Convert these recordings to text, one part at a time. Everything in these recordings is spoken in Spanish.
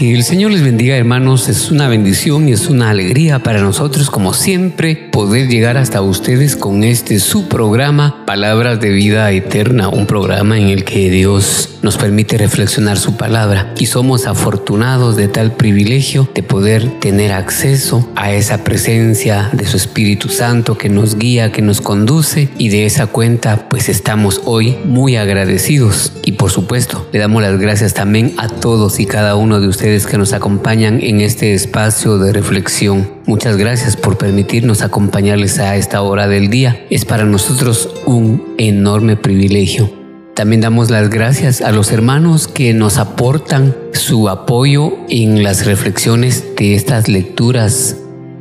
Que el Señor les bendiga hermanos, es una bendición y es una alegría para nosotros como siempre poder llegar hasta ustedes con este su programa Palabras de Vida Eterna, un programa en el que Dios nos permite reflexionar su palabra. Y somos afortunados de tal privilegio de poder tener acceso a esa presencia de su Espíritu Santo que nos guía, que nos conduce. Y de esa cuenta pues estamos hoy muy agradecidos. Y por supuesto le damos las gracias también a todos y cada uno de ustedes que nos acompañan en este espacio de reflexión. Muchas gracias por permitirnos acompañarles a esta hora del día. Es para nosotros un enorme privilegio. También damos las gracias a los hermanos que nos aportan su apoyo en las reflexiones de estas lecturas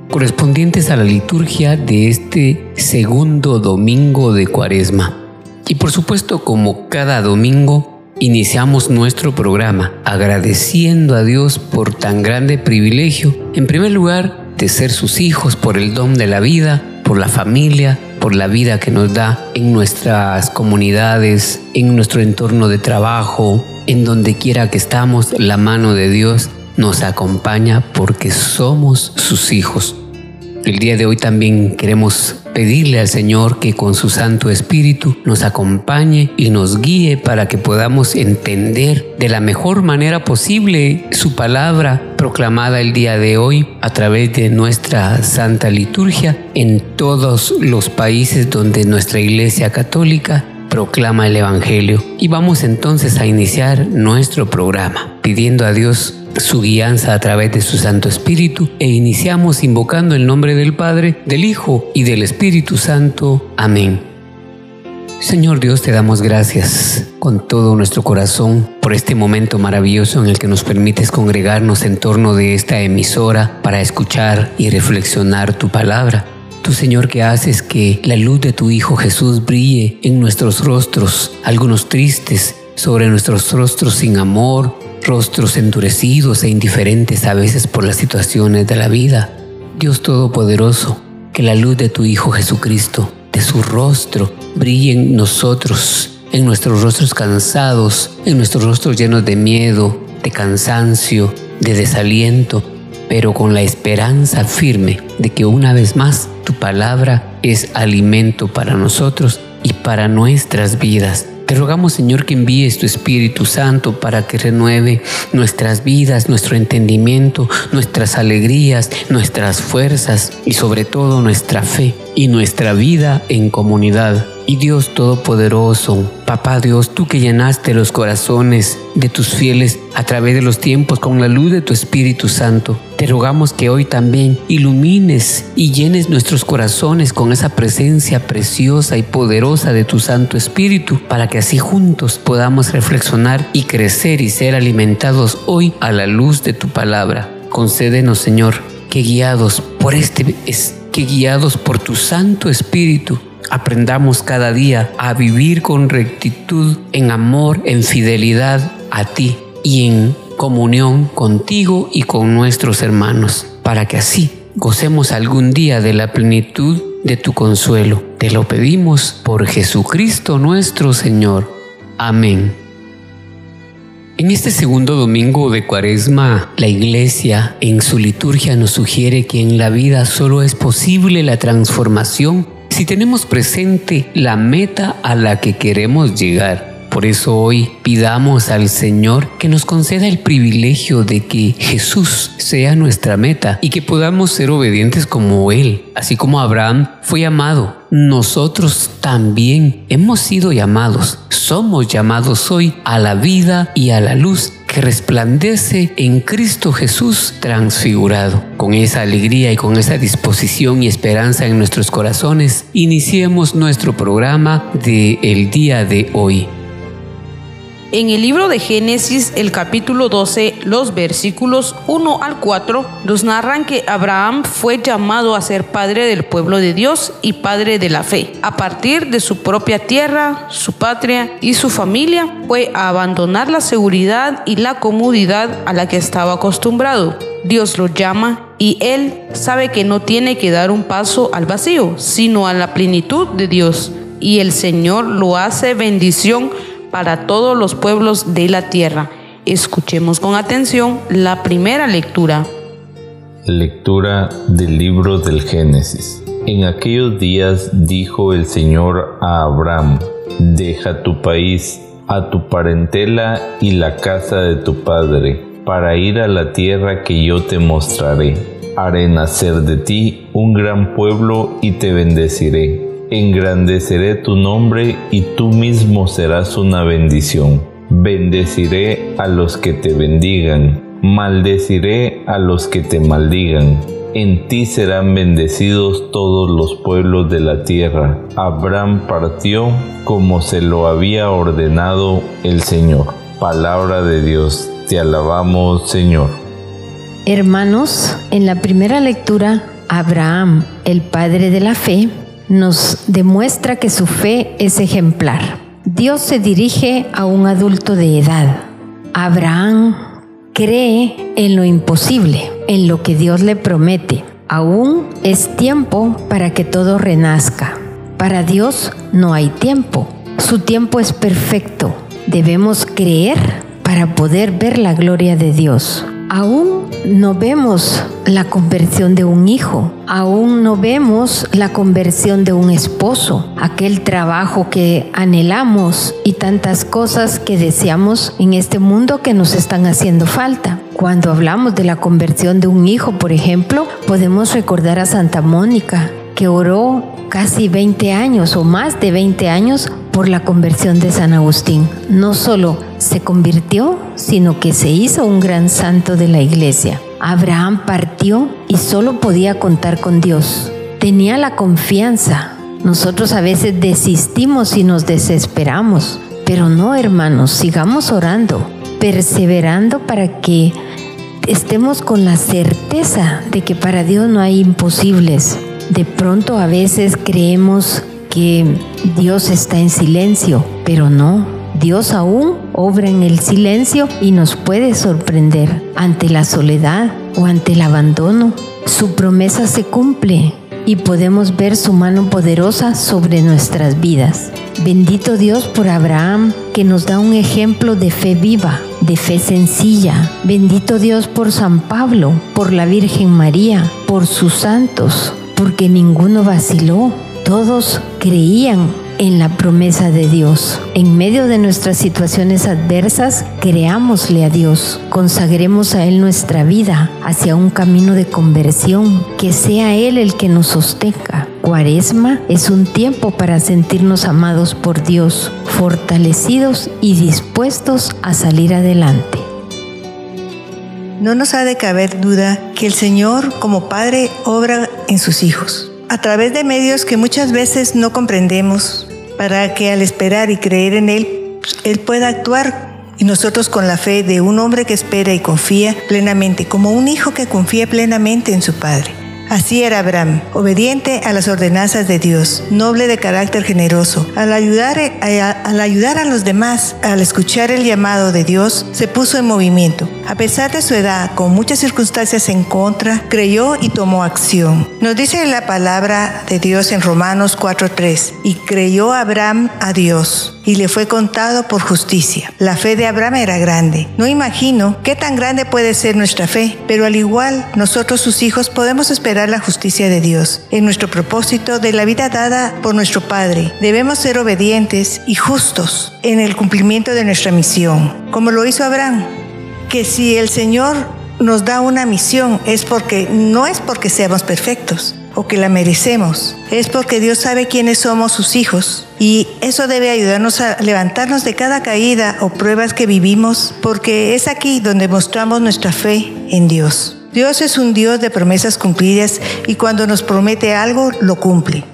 correspondientes a la liturgia de este segundo domingo de Cuaresma. Y por supuesto, como cada domingo, iniciamos nuestro programa agradeciendo a Dios por tan grande privilegio, en primer lugar, ser sus hijos, por el don de la vida, por la familia, por la vida que nos da en nuestras comunidades, en nuestro entorno de trabajo, en donde quiera que estamos, la mano de Dios nos acompaña porque somos sus hijos. El día de hoy también queremos pedirle al Señor que con su Santo Espíritu nos acompañe y nos guíe para que podamos entender de la mejor manera posible su palabra proclamada el día de hoy a través de nuestra Santa Liturgia en todos los países donde nuestra Iglesia Católica proclama el Evangelio. Y vamos entonces a iniciar nuestro programa pidiendo a Dios su guianza a través de su Santo Espíritu e iniciamos invocando el nombre del Padre, del Hijo y del Espíritu Santo. Amén. Señor Dios, te damos gracias con todo nuestro corazón por este momento maravilloso en el que nos permites congregarnos en torno de esta emisora para escuchar y reflexionar tu palabra. Tú, Señor, que haces que la luz de tu Hijo Jesús brille en nuestros rostros, algunos tristes, sobre nuestros rostros sin amor, rostros endurecidos e indiferentes a veces por las situaciones de la vida. Dios Todopoderoso, que la luz de tu Hijo Jesucristo, su rostro, brille en nosotros, en nuestros rostros cansados, en nuestros rostros llenos de miedo, de cansancio, de desaliento, pero con la esperanza firme de que una vez más tu palabra es alimento para nosotros y para nuestras vidas. Te rogamos, Señor, que envíes tu Espíritu Santo para que renueve nuestras vidas, nuestro entendimiento, nuestras alegrías, nuestras fuerzas y sobre todo nuestra fe y nuestra vida en comunidad. Y Dios Todopoderoso, Papá Dios, tú que llenaste los corazones de tus fieles a través de los tiempos con la luz de tu Espíritu Santo, te rogamos que hoy también ilumines y llenes nuestros corazones con esa presencia preciosa y poderosa de tu Santo Espíritu, para que así juntos podamos reflexionar y crecer y ser alimentados hoy a la luz de tu palabra. Concédenos, Señor, que guiados por este que guiados por tu Santo Espíritu aprendamos cada día a vivir con rectitud, en amor, en fidelidad a ti y en comunión contigo y con nuestros hermanos, para que así gocemos algún día de la plenitud de tu consuelo. Te lo pedimos por Jesucristo nuestro Señor. Amén. En este segundo domingo de Cuaresma, la Iglesia en su liturgia nos sugiere que en la vida solo es posible la transformación si tenemos presente la meta a la que queremos llegar. Por eso hoy pidamos al Señor que nos conceda el privilegio de que Jesús sea nuestra meta y que podamos ser obedientes como Él, así como Abraham fue llamado. Nosotros también hemos sido llamados, somos llamados hoy a la vida y a la luz que resplandece en Cristo Jesús transfigurado. Con esa alegría y con esa disposición y esperanza en nuestros corazones, iniciemos nuestro programa de el día de hoy. En el libro de Génesis, el capítulo 12, los versículos 1 al 4, nos narran que Abraham fue llamado a ser padre del pueblo de Dios y padre de la fe. A partir de su propia tierra, su patria y su familia, fue a abandonar la seguridad y la comodidad a la que estaba acostumbrado. Dios lo llama y él sabe que no tiene que dar un paso al vacío, sino a la plenitud de Dios. Y el Señor lo hace bendición para todos los pueblos de la tierra. Escuchemos con atención la primera lectura. Lectura del libro del Génesis. En aquellos días dijo el Señor a Abraham, deja tu país, a tu parentela y la casa de tu padre, para ir a la tierra que yo te mostraré. Haré nacer de ti un gran pueblo y te bendeciré engrandeceré tu nombre y tú mismo serás una bendición. Bendeciré a los que te bendigan, maldeciré a los que te maldigan. En ti serán bendecidos todos los pueblos de la tierra. Abraham partió como se lo había ordenado el Señor. Palabra de Dios, te alabamos Señor. Hermanos, en la primera lectura, Abraham, el padre de la fe, nos demuestra que su fe es ejemplar. Dios se dirige a un adulto de edad. Abraham cree en lo imposible, en lo que Dios le promete. Aún es tiempo para que todo renazca. Para Dios no hay tiempo. Su tiempo es perfecto. Debemos creer para poder ver la gloria de Dios. Aún no vemos la conversión de un hijo, aún no vemos la conversión de un esposo, aquel trabajo que anhelamos y tantas cosas que deseamos en este mundo que nos están haciendo falta. Cuando hablamos de la conversión de un hijo, por ejemplo, podemos recordar a Santa Mónica, que oró casi 20 años o más de 20 años por la conversión de San Agustín. No solo se convirtió, sino que se hizo un gran santo de la iglesia. Abraham partió y solo podía contar con Dios. Tenía la confianza. Nosotros a veces desistimos y nos desesperamos, pero no hermanos, sigamos orando, perseverando para que estemos con la certeza de que para Dios no hay imposibles. De pronto a veces creemos que Dios está en silencio, pero no. Dios aún obra en el silencio y nos puede sorprender ante la soledad o ante el abandono. Su promesa se cumple y podemos ver su mano poderosa sobre nuestras vidas. Bendito Dios por Abraham, que nos da un ejemplo de fe viva, de fe sencilla. Bendito Dios por San Pablo, por la Virgen María, por sus santos, porque ninguno vaciló, todos creían en la promesa de Dios. En medio de nuestras situaciones adversas, creámosle a Dios, consagremos a Él nuestra vida hacia un camino de conversión, que sea Él el que nos sostenga. Cuaresma es un tiempo para sentirnos amados por Dios, fortalecidos y dispuestos a salir adelante. No nos ha de caber duda que el Señor como Padre obra en sus hijos a través de medios que muchas veces no comprendemos, para que al esperar y creer en Él, Él pueda actuar y nosotros con la fe de un hombre que espera y confía plenamente, como un hijo que confía plenamente en su Padre. Así era Abraham, obediente a las ordenanzas de Dios, noble de carácter generoso. Al ayudar, eh, al ayudar a los demás, al escuchar el llamado de Dios, se puso en movimiento. A pesar de su edad, con muchas circunstancias en contra, creyó y tomó acción. Nos dice la palabra de Dios en Romanos 4:3, y creyó Abraham a Dios y le fue contado por justicia. La fe de Abraham era grande. No imagino qué tan grande puede ser nuestra fe, pero al igual nosotros sus hijos podemos esperar la justicia de Dios en nuestro propósito de la vida dada por nuestro Padre. Debemos ser obedientes y justos en el cumplimiento de nuestra misión, como lo hizo Abraham, que si el Señor nos da una misión es porque no es porque seamos perfectos, o que la merecemos. Es porque Dios sabe quiénes somos sus hijos. Y eso debe ayudarnos a levantarnos de cada caída o pruebas que vivimos, porque es aquí donde mostramos nuestra fe en Dios. Dios es un Dios de promesas cumplidas y cuando nos promete algo, lo cumple.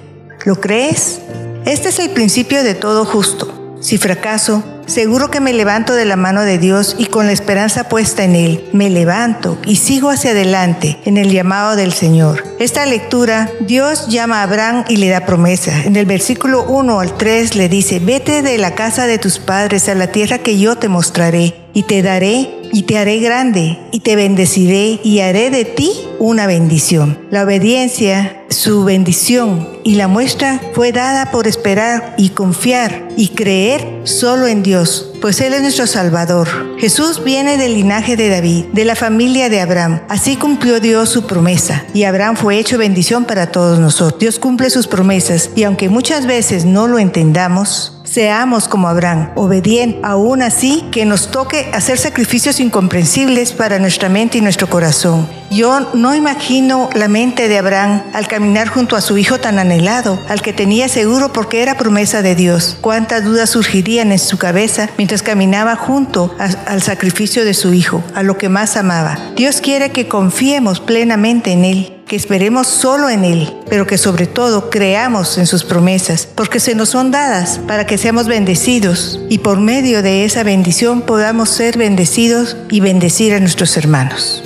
¿Lo crees? Este es el principio de todo justo. Si fracaso, Seguro que me levanto de la mano de Dios y con la esperanza puesta en Él, me levanto y sigo hacia adelante en el llamado del Señor. Esta lectura, Dios llama a Abraham y le da promesa. En el versículo 1 al 3 le dice, vete de la casa de tus padres a la tierra que yo te mostraré y te daré y te haré grande y te bendeciré y haré de ti una bendición. La obediencia, su bendición y la muestra fue dada por esperar y confiar y creer solo en Dios, pues Él es nuestro Salvador. Jesús viene del linaje de David, de la familia de Abraham. Así cumplió Dios su promesa y Abraham fue hecho bendición para todos nosotros. Dios cumple sus promesas y aunque muchas veces no lo entendamos, Seamos como Abraham, obedientes, aún así que nos toque hacer sacrificios incomprensibles para nuestra mente y nuestro corazón. Yo no imagino la mente de Abraham al caminar junto a su hijo tan anhelado, al que tenía seguro porque era promesa de Dios. Cuántas dudas surgirían en su cabeza mientras caminaba junto al sacrificio de su hijo, a lo que más amaba. Dios quiere que confiemos plenamente en Él que esperemos solo en Él, pero que sobre todo creamos en sus promesas, porque se nos son dadas para que seamos bendecidos y por medio de esa bendición podamos ser bendecidos y bendecir a nuestros hermanos.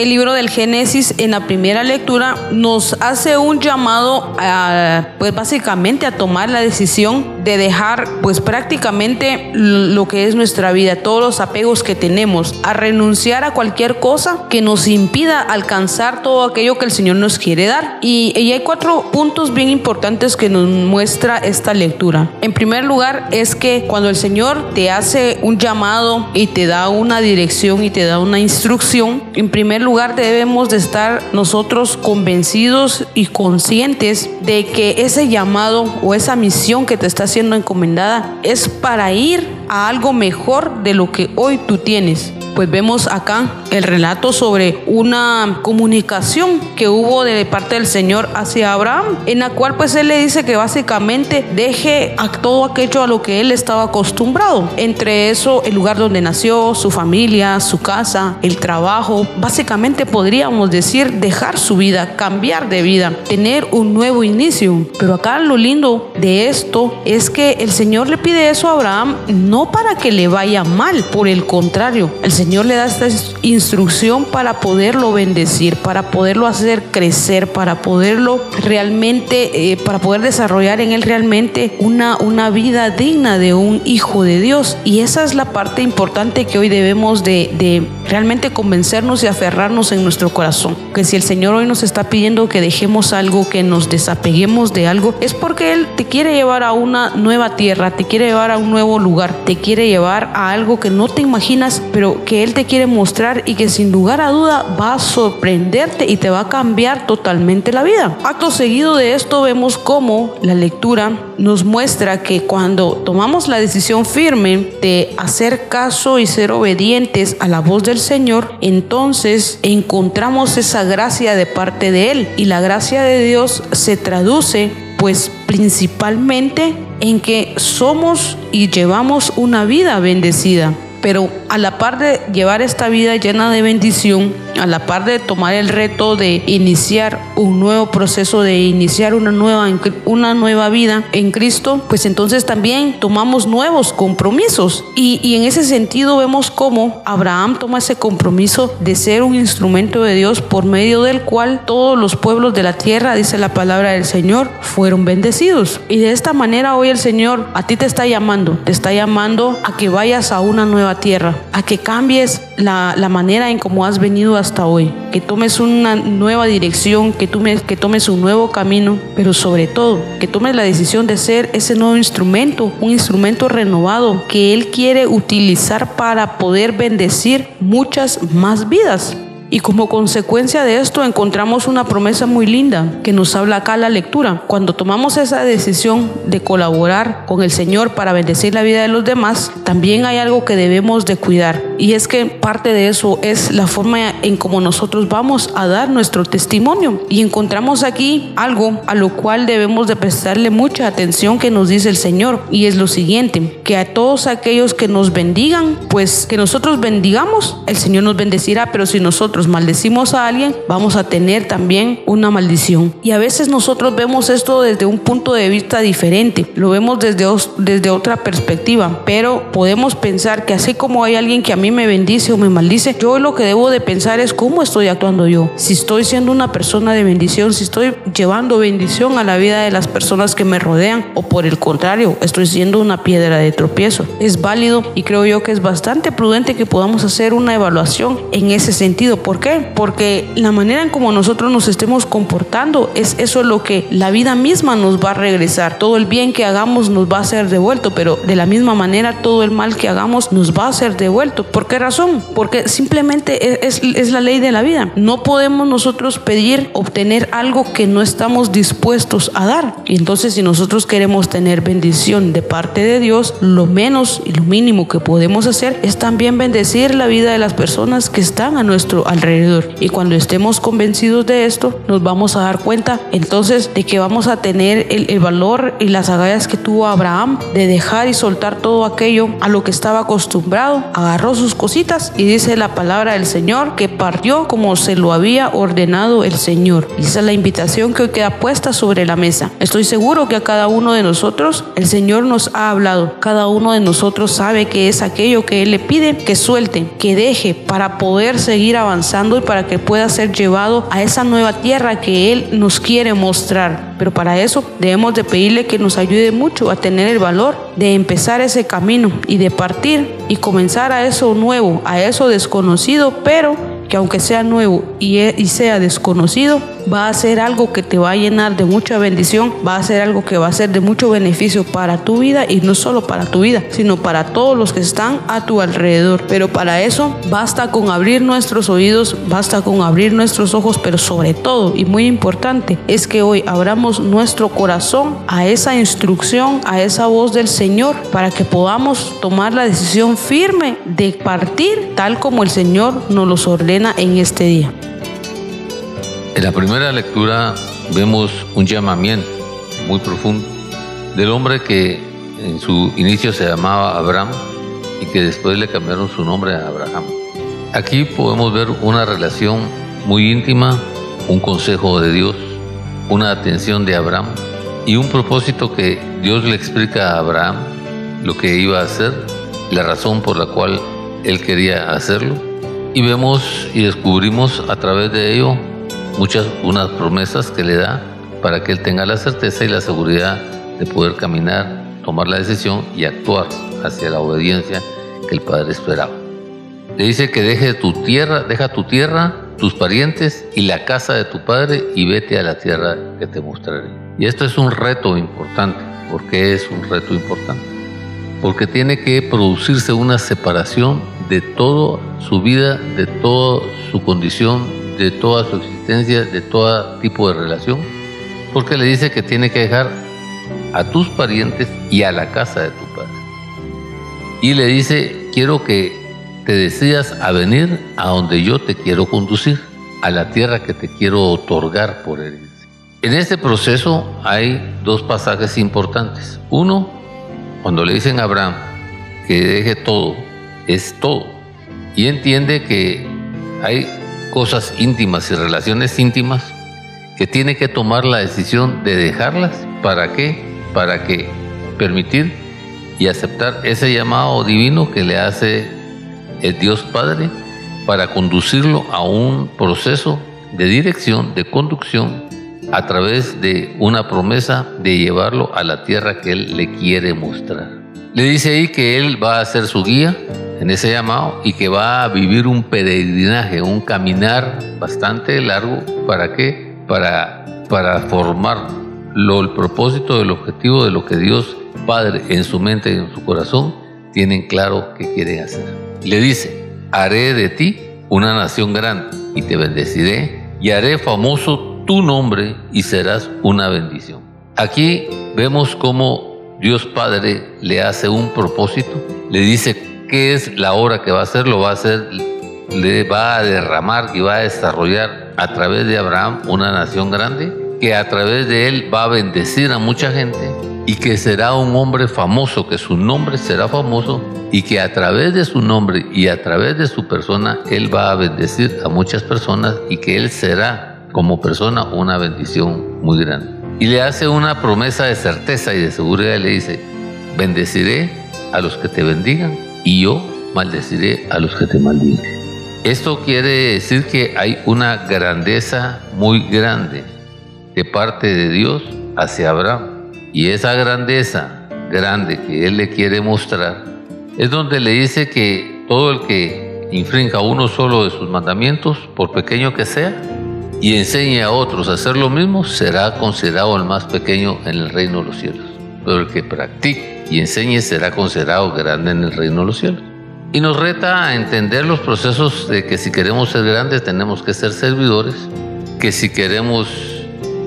El libro del Génesis en la primera lectura nos hace un llamado a, pues básicamente a tomar la decisión de dejar pues prácticamente lo que es nuestra vida, todos los apegos que tenemos, a renunciar a cualquier cosa que nos impida alcanzar todo aquello que el Señor nos quiere dar. Y, y hay cuatro puntos bien importantes que nos muestra esta lectura. En primer lugar es que cuando el Señor te hace un llamado y te da una dirección y te da una instrucción, en primer lugar lugar debemos de estar nosotros convencidos y conscientes de que ese llamado o esa misión que te está siendo encomendada es para ir a algo mejor de lo que hoy tú tienes pues vemos acá el relato sobre una comunicación que hubo de parte del Señor hacia Abraham, en la cual pues él le dice que básicamente deje a todo aquello a lo que él estaba acostumbrado. Entre eso, el lugar donde nació, su familia, su casa, el trabajo, básicamente podríamos decir dejar su vida, cambiar de vida, tener un nuevo inicio. Pero acá lo lindo de esto es que el Señor le pide eso a Abraham no para que le vaya mal, por el contrario, el Señor le da esta instrucción para poderlo bendecir, para poderlo hacer crecer, para poderlo realmente, eh, para poder desarrollar en él realmente una, una vida digna de un hijo de Dios. Y esa es la parte importante que hoy debemos de, de realmente convencernos y aferrarnos en nuestro corazón. Que si el Señor hoy nos está pidiendo que dejemos algo, que nos desapeguemos de algo, es porque Él te quiere llevar a una nueva tierra, te quiere llevar a un nuevo lugar, te quiere llevar a algo que no te imaginas, pero que Él te quiere mostrar y que sin lugar a duda va a sorprenderte y te va a cambiar totalmente la vida. Acto seguido de esto vemos cómo la lectura nos muestra que cuando tomamos la decisión firme de hacer caso y ser obedientes a la voz del Señor, entonces encontramos esa gracia de parte de Él y la gracia de Dios se traduce pues principalmente en que somos y llevamos una vida bendecida. Pero a la par de llevar esta vida llena de bendición, a la par de tomar el reto de iniciar un nuevo proceso, de iniciar una nueva, una nueva vida en Cristo, pues entonces también tomamos nuevos compromisos. Y, y en ese sentido vemos cómo Abraham toma ese compromiso de ser un instrumento de Dios por medio del cual todos los pueblos de la tierra, dice la palabra del Señor, fueron bendecidos. Y de esta manera hoy el Señor a ti te está llamando, te está llamando a que vayas a una nueva tierra, a que cambies la, la manera en cómo has venido hasta hoy, que tomes una nueva dirección, que, tomes, que tomes un nuevo camino, pero sobre todo que tomes la decisión de ser ese nuevo instrumento, un instrumento renovado que Él quiere utilizar para poder bendecir muchas más vidas. Y como consecuencia de esto encontramos una promesa muy linda que nos habla acá la lectura. Cuando tomamos esa decisión de colaborar con el Señor para bendecir la vida de los demás, también hay algo que debemos de cuidar. Y es que parte de eso es la forma en cómo nosotros vamos a dar nuestro testimonio. Y encontramos aquí algo a lo cual debemos de prestarle mucha atención que nos dice el Señor. Y es lo siguiente, que a todos aquellos que nos bendigan, pues que nosotros bendigamos, el Señor nos bendecirá, pero si nosotros maldecimos a alguien, vamos a tener también una maldición. Y a veces nosotros vemos esto desde un punto de vista diferente, lo vemos desde, desde otra perspectiva, pero podemos pensar que así como hay alguien que a mí me bendice o me maldice, yo lo que debo de pensar es cómo estoy actuando yo. Si estoy siendo una persona de bendición, si estoy llevando bendición a la vida de las personas que me rodean o por el contrario, estoy siendo una piedra de tropiezo. Es válido y creo yo que es bastante prudente que podamos hacer una evaluación en ese sentido. ¿Por qué? Porque la manera en como nosotros nos estemos comportando es eso lo que la vida misma nos va a regresar. Todo el bien que hagamos nos va a ser devuelto, pero de la misma manera todo el mal que hagamos nos va a ser devuelto. ¿Por qué razón? Porque simplemente es, es la ley de la vida. No podemos nosotros pedir obtener algo que no estamos dispuestos a dar. Y entonces si nosotros queremos tener bendición de parte de Dios, lo menos y lo mínimo que podemos hacer es también bendecir la vida de las personas que están a nuestro alrededor. Y cuando estemos convencidos de esto, nos vamos a dar cuenta entonces de que vamos a tener el, el valor y las agallas que tuvo Abraham de dejar y soltar todo aquello a lo que estaba acostumbrado. Agarró sus cositas y dice la palabra del Señor que partió como se lo había ordenado el Señor. Y esa es la invitación que hoy queda puesta sobre la mesa. Estoy seguro que a cada uno de nosotros el Señor nos ha hablado. Cada uno de nosotros sabe que es aquello que Él le pide que suelte, que deje para poder seguir avanzando y para que pueda ser llevado a esa nueva tierra que Él nos quiere mostrar. Pero para eso debemos de pedirle que nos ayude mucho a tener el valor de empezar ese camino y de partir y comenzar a eso nuevo, a eso desconocido, pero que aunque sea nuevo y, y sea desconocido, va a ser algo que te va a llenar de mucha bendición, va a ser algo que va a ser de mucho beneficio para tu vida y no solo para tu vida, sino para todos los que están a tu alrededor. Pero para eso basta con abrir nuestros oídos, basta con abrir nuestros ojos, pero sobre todo y muy importante es que hoy abramos nuestro corazón a esa instrucción, a esa voz del Señor, para que podamos tomar la decisión firme de partir tal como el Señor nos los ordena en este día. En la primera lectura vemos un llamamiento muy profundo del hombre que en su inicio se llamaba Abraham y que después le cambiaron su nombre a Abraham. Aquí podemos ver una relación muy íntima, un consejo de Dios, una atención de Abraham y un propósito que Dios le explica a Abraham lo que iba a hacer, la razón por la cual él quería hacerlo. Y vemos y descubrimos a través de ello muchas unas promesas que le da para que él tenga la certeza y la seguridad de poder caminar, tomar la decisión y actuar hacia la obediencia que el Padre esperaba. Le dice que deje tu tierra, deja tu tierra, tus parientes y la casa de tu padre y vete a la tierra que te mostraré. Y esto es un reto importante. ¿Por qué es un reto importante? Porque tiene que producirse una separación de toda su vida, de toda su condición de toda su existencia, de todo tipo de relación, porque le dice que tiene que dejar a tus parientes y a la casa de tu padre. Y le dice, quiero que te decidas a venir a donde yo te quiero conducir, a la tierra que te quiero otorgar por herencia. En este proceso hay dos pasajes importantes. Uno, cuando le dicen a Abraham que deje todo, es todo. Y entiende que hay cosas íntimas y relaciones íntimas que tiene que tomar la decisión de dejarlas. ¿Para qué? Para que permitir y aceptar ese llamado divino que le hace el Dios Padre para conducirlo a un proceso de dirección, de conducción, a través de una promesa de llevarlo a la tierra que Él le quiere mostrar. Le dice ahí que Él va a ser su guía, en ese llamado y que va a vivir un peregrinaje, un caminar bastante largo. ¿Para qué? Para, para formar lo, el propósito, el objetivo de lo que Dios Padre en su mente y en su corazón tienen claro que quieren hacer. Le dice, haré de ti una nación grande y te bendeciré y haré famoso tu nombre y serás una bendición. Aquí vemos cómo Dios Padre le hace un propósito, le dice qué es la obra que va a hacer, lo va a hacer, le va a derramar y va a desarrollar a través de Abraham una nación grande, que a través de él va a bendecir a mucha gente y que será un hombre famoso, que su nombre será famoso y que a través de su nombre y a través de su persona Él va a bendecir a muchas personas y que Él será como persona una bendición muy grande. Y le hace una promesa de certeza y de seguridad le dice, bendeciré a los que te bendigan y yo maldeciré a los que te maldigan. Esto quiere decir que hay una grandeza muy grande de parte de Dios hacia Abraham y esa grandeza grande que Él le quiere mostrar es donde le dice que todo el que infrinja uno solo de sus mandamientos, por pequeño que sea, y enseñe a otros a hacer lo mismo, será considerado el más pequeño en el reino de los cielos. Pero el que practique y enseñe será considerado grande en el reino de los cielos. Y nos reta a entender los procesos de que si queremos ser grandes tenemos que ser servidores, que si queremos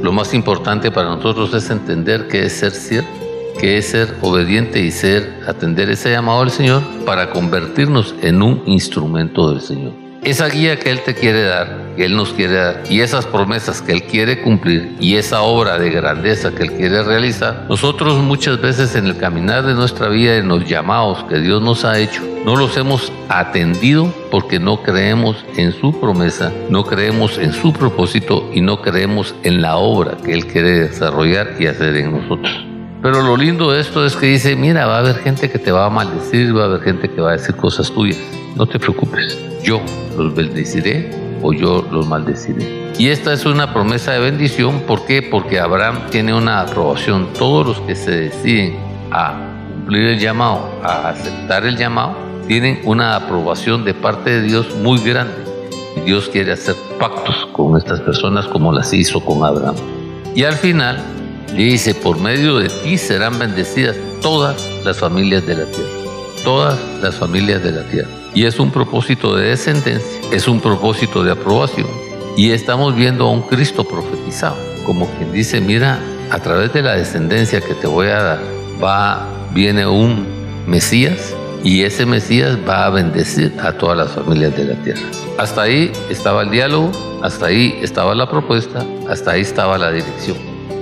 lo más importante para nosotros es entender qué es ser cierto, qué es ser obediente y ser atender ese llamado del Señor para convertirnos en un instrumento del Señor esa guía que Él te quiere dar, que Él nos quiere dar, y esas promesas que Él quiere cumplir, y esa obra de grandeza que Él quiere realizar, nosotros muchas veces en el caminar de nuestra vida, en los llamados que Dios nos ha hecho, no los hemos atendido porque no creemos en su promesa, no creemos en su propósito y no creemos en la obra que Él quiere desarrollar y hacer en nosotros. Pero lo lindo de esto es que dice, mira, va a haber gente que te va a maldecir, va a haber gente que va a decir cosas tuyas. No te preocupes, yo los bendeciré o yo los maldeciré. Y esta es una promesa de bendición, ¿por qué? Porque Abraham tiene una aprobación. Todos los que se deciden a cumplir el llamado, a aceptar el llamado, tienen una aprobación de parte de Dios muy grande. Y Dios quiere hacer pactos con estas personas como las hizo con Abraham. Y al final le dice, por medio de ti serán bendecidas todas las familias de la tierra. Todas las familias de la tierra y es un propósito de descendencia, es un propósito de aprobación. Y estamos viendo a un Cristo profetizado, como quien dice, mira, a través de la descendencia que te voy a dar, va, viene un Mesías y ese Mesías va a bendecir a todas las familias de la tierra. Hasta ahí estaba el diálogo, hasta ahí estaba la propuesta, hasta ahí estaba la dirección.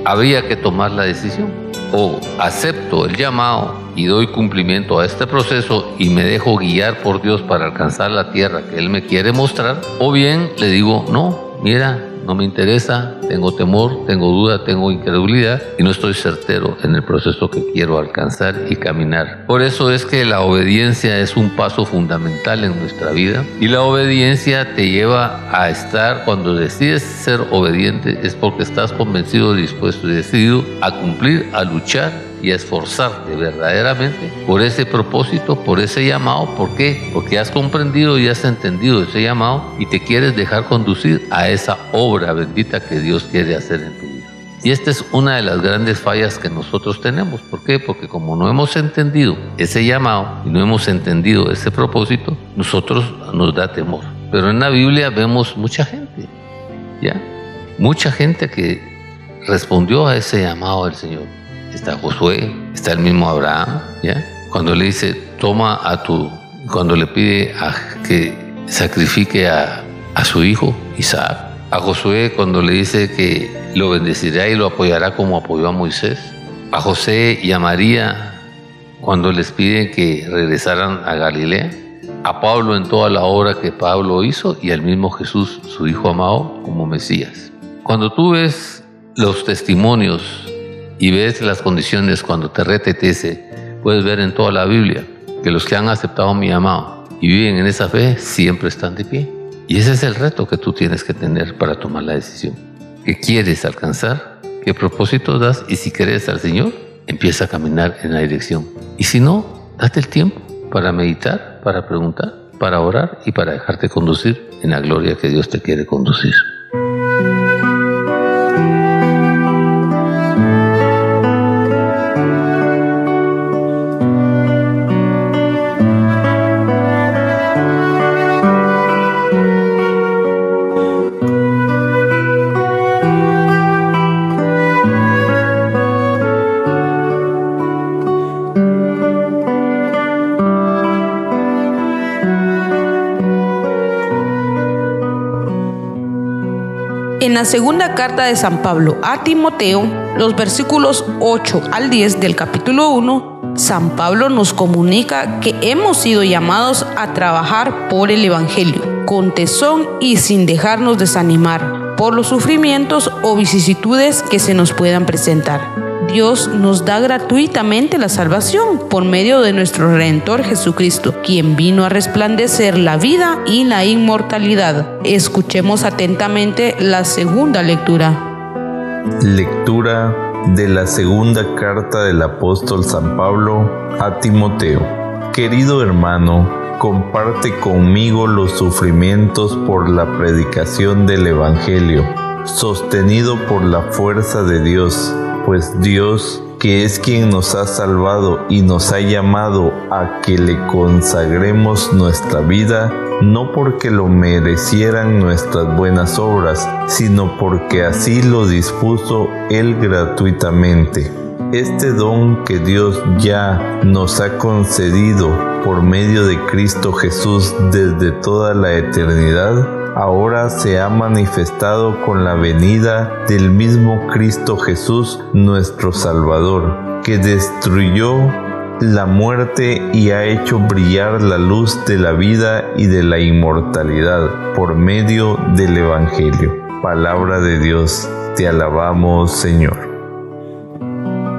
Había que tomar la decisión o acepto el llamado y doy cumplimiento a este proceso y me dejo guiar por Dios para alcanzar la tierra que Él me quiere mostrar, o bien le digo, no, mira, no me interesa, tengo temor, tengo duda, tengo incredulidad y no estoy certero en el proceso que quiero alcanzar y caminar. Por eso es que la obediencia es un paso fundamental en nuestra vida y la obediencia te lleva a estar, cuando decides ser obediente, es porque estás convencido, dispuesto y decidido a cumplir, a luchar y esforzarte verdaderamente por ese propósito, por ese llamado. ¿Por qué? Porque has comprendido y has entendido ese llamado y te quieres dejar conducir a esa obra bendita que Dios quiere hacer en tu vida. Y esta es una de las grandes fallas que nosotros tenemos. ¿Por qué? Porque como no hemos entendido ese llamado y no hemos entendido ese propósito, nosotros nos da temor. Pero en la Biblia vemos mucha gente, ¿ya? Mucha gente que respondió a ese llamado del Señor está Josué, está el mismo Abraham, ¿ya? Cuando le dice, toma a tu, cuando le pide que sacrifique a, a su hijo Isaac, a Josué cuando le dice que lo bendecirá y lo apoyará como apoyó a Moisés, a José y a María cuando les piden que regresaran a Galilea, a Pablo en toda la obra que Pablo hizo y al mismo Jesús, su Hijo amado, como Mesías. Cuando tú ves los testimonios y ves las condiciones cuando te reta y puedes ver en toda la Biblia que los que han aceptado mi llamado y viven en esa fe siempre están de pie. Y ese es el reto que tú tienes que tener para tomar la decisión. ¿Qué quieres alcanzar? ¿Qué propósito das? Y si quieres al Señor, empieza a caminar en la dirección. Y si no, date el tiempo para meditar, para preguntar, para orar y para dejarte conducir en la gloria que Dios te quiere conducir. En la segunda carta de San Pablo a Timoteo, los versículos 8 al 10 del capítulo 1, San Pablo nos comunica que hemos sido llamados a trabajar por el Evangelio, con tesón y sin dejarnos desanimar por los sufrimientos o vicisitudes que se nos puedan presentar. Dios nos da gratuitamente la salvación por medio de nuestro Redentor Jesucristo, quien vino a resplandecer la vida y la inmortalidad. Escuchemos atentamente la segunda lectura. Lectura de la segunda carta del apóstol San Pablo a Timoteo. Querido hermano, comparte conmigo los sufrimientos por la predicación del Evangelio, sostenido por la fuerza de Dios pues Dios, que es quien nos ha salvado y nos ha llamado a que le consagremos nuestra vida, no porque lo merecieran nuestras buenas obras, sino porque así lo dispuso Él gratuitamente. Este don que Dios ya nos ha concedido por medio de Cristo Jesús desde toda la eternidad, ahora se ha manifestado con la venida del mismo Cristo Jesús nuestro Salvador, que destruyó la muerte y ha hecho brillar la luz de la vida y de la inmortalidad por medio del Evangelio. Palabra de Dios, te alabamos Señor.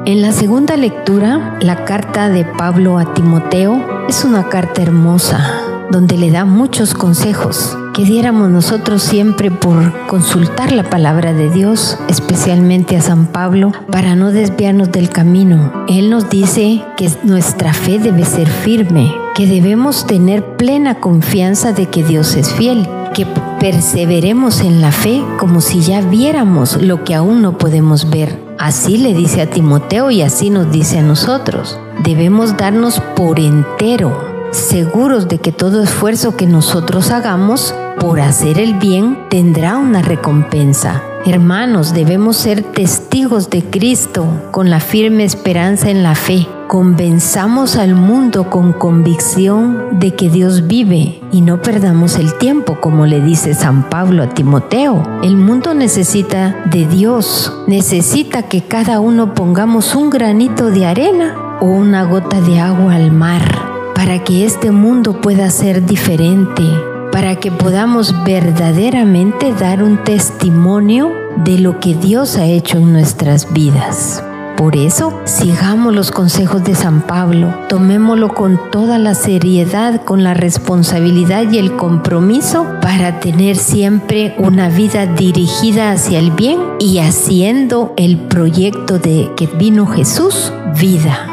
En la segunda lectura, la carta de Pablo a Timoteo es una carta hermosa, donde le da muchos consejos que diéramos nosotros siempre por consultar la palabra de Dios, especialmente a San Pablo, para no desviarnos del camino. Él nos dice que nuestra fe debe ser firme, que debemos tener plena confianza de que Dios es fiel, que perseveremos en la fe como si ya viéramos lo que aún no podemos ver. Así le dice a Timoteo y así nos dice a nosotros. Debemos darnos por entero seguros de que todo esfuerzo que nosotros hagamos por hacer el bien tendrá una recompensa. Hermanos, debemos ser testigos de Cristo con la firme esperanza en la fe. Convenzamos al mundo con convicción de que Dios vive y no perdamos el tiempo, como le dice San Pablo a Timoteo. El mundo necesita de Dios, necesita que cada uno pongamos un granito de arena o una gota de agua al mar para que este mundo pueda ser diferente, para que podamos verdaderamente dar un testimonio de lo que Dios ha hecho en nuestras vidas. Por eso, sigamos los consejos de San Pablo, tomémoslo con toda la seriedad, con la responsabilidad y el compromiso para tener siempre una vida dirigida hacia el bien y haciendo el proyecto de que vino Jesús vida.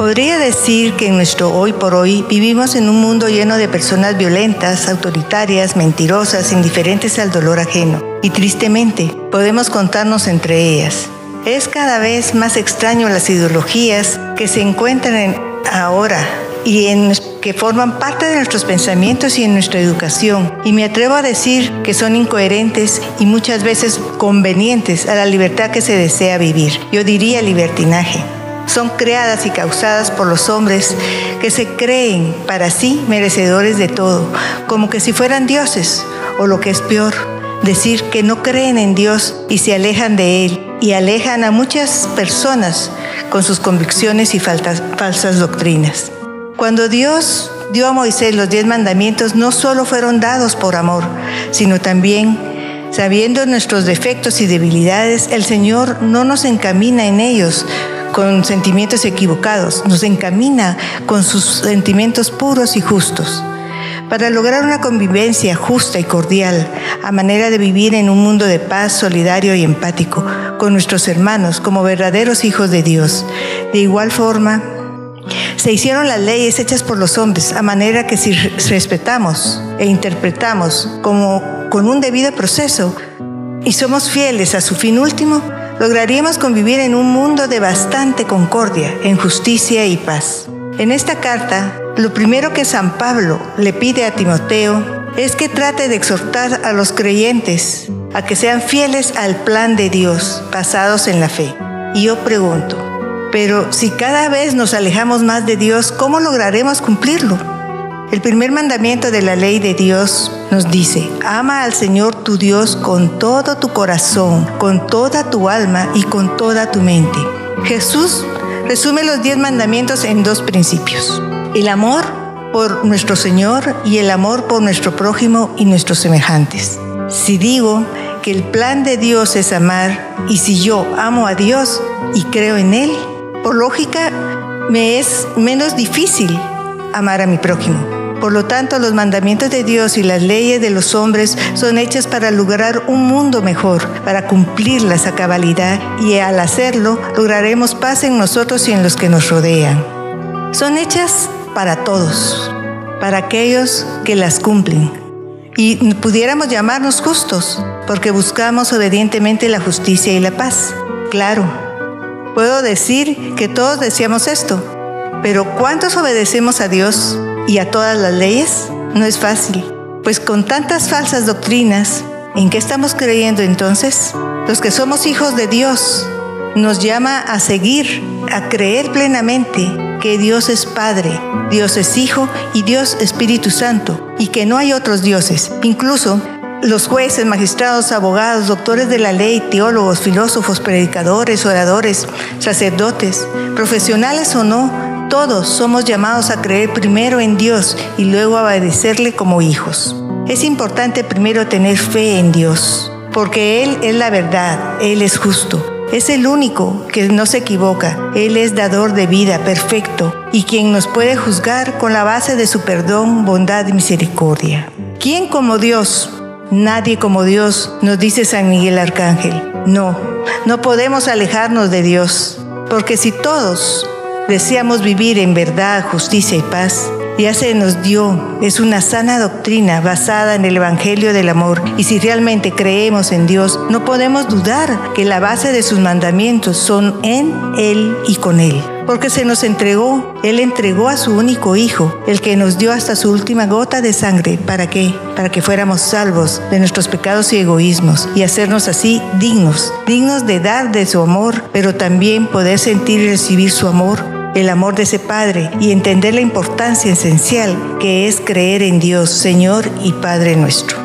Podría decir que en nuestro hoy por hoy vivimos en un mundo lleno de personas violentas, autoritarias, mentirosas, indiferentes al dolor ajeno. Y tristemente, podemos contarnos entre ellas. Es cada vez más extraño las ideologías que se encuentran en ahora y en, que forman parte de nuestros pensamientos y en nuestra educación. Y me atrevo a decir que son incoherentes y muchas veces convenientes a la libertad que se desea vivir. Yo diría libertinaje son creadas y causadas por los hombres que se creen para sí merecedores de todo, como que si fueran dioses, o lo que es peor, decir que no creen en Dios y se alejan de Él, y alejan a muchas personas con sus convicciones y falsas doctrinas. Cuando Dios dio a Moisés los diez mandamientos, no solo fueron dados por amor, sino también Sabiendo nuestros defectos y debilidades, el Señor no nos encamina en ellos con sentimientos equivocados, nos encamina con sus sentimientos puros y justos. Para lograr una convivencia justa y cordial, a manera de vivir en un mundo de paz, solidario y empático, con nuestros hermanos como verdaderos hijos de Dios. De igual forma, se hicieron las leyes hechas por los hombres, a manera que si respetamos e interpretamos como con un debido proceso y somos fieles a su fin último, lograríamos convivir en un mundo de bastante concordia, en justicia y paz. En esta carta, lo primero que San Pablo le pide a Timoteo es que trate de exhortar a los creyentes a que sean fieles al plan de Dios, basados en la fe. Y yo pregunto, pero si cada vez nos alejamos más de Dios, ¿cómo lograremos cumplirlo? El primer mandamiento de la ley de Dios nos dice, ama al Señor tu Dios con todo tu corazón, con toda tu alma y con toda tu mente. Jesús resume los diez mandamientos en dos principios. El amor por nuestro Señor y el amor por nuestro prójimo y nuestros semejantes. Si digo que el plan de Dios es amar y si yo amo a Dios y creo en Él, por lógica me es menos difícil amar a mi prójimo. Por lo tanto, los mandamientos de Dios y las leyes de los hombres son hechas para lograr un mundo mejor, para cumplirlas a cabalidad y al hacerlo lograremos paz en nosotros y en los que nos rodean. Son hechas para todos, para aquellos que las cumplen. Y pudiéramos llamarnos justos, porque buscamos obedientemente la justicia y la paz. Claro, puedo decir que todos deseamos esto, pero ¿cuántos obedecemos a Dios y a todas las leyes? No es fácil, pues con tantas falsas doctrinas, ¿en qué estamos creyendo entonces? Los que somos hijos de Dios nos llama a seguir, a creer plenamente que Dios es Padre, Dios es Hijo y Dios Espíritu Santo, y que no hay otros dioses. Incluso los jueces, magistrados, abogados, doctores de la ley, teólogos, filósofos, predicadores, oradores, sacerdotes, profesionales o no, todos somos llamados a creer primero en Dios y luego a obedecerle como hijos. Es importante primero tener fe en Dios, porque Él es la verdad, Él es justo. Es el único que no se equivoca. Él es dador de vida perfecto y quien nos puede juzgar con la base de su perdón, bondad y misericordia. ¿Quién como Dios? Nadie como Dios, nos dice San Miguel Arcángel. No, no podemos alejarnos de Dios, porque si todos deseamos vivir en verdad, justicia y paz, ya se nos dio, es una sana doctrina basada en el Evangelio del Amor. Y si realmente creemos en Dios, no podemos dudar que la base de sus mandamientos son en Él y con Él. Porque se nos entregó, Él entregó a su único Hijo, el que nos dio hasta su última gota de sangre. ¿Para qué? Para que fuéramos salvos de nuestros pecados y egoísmos y hacernos así dignos, dignos de dar de su amor, pero también poder sentir y recibir su amor el amor de ese Padre y entender la importancia esencial que es creer en Dios, Señor y Padre nuestro.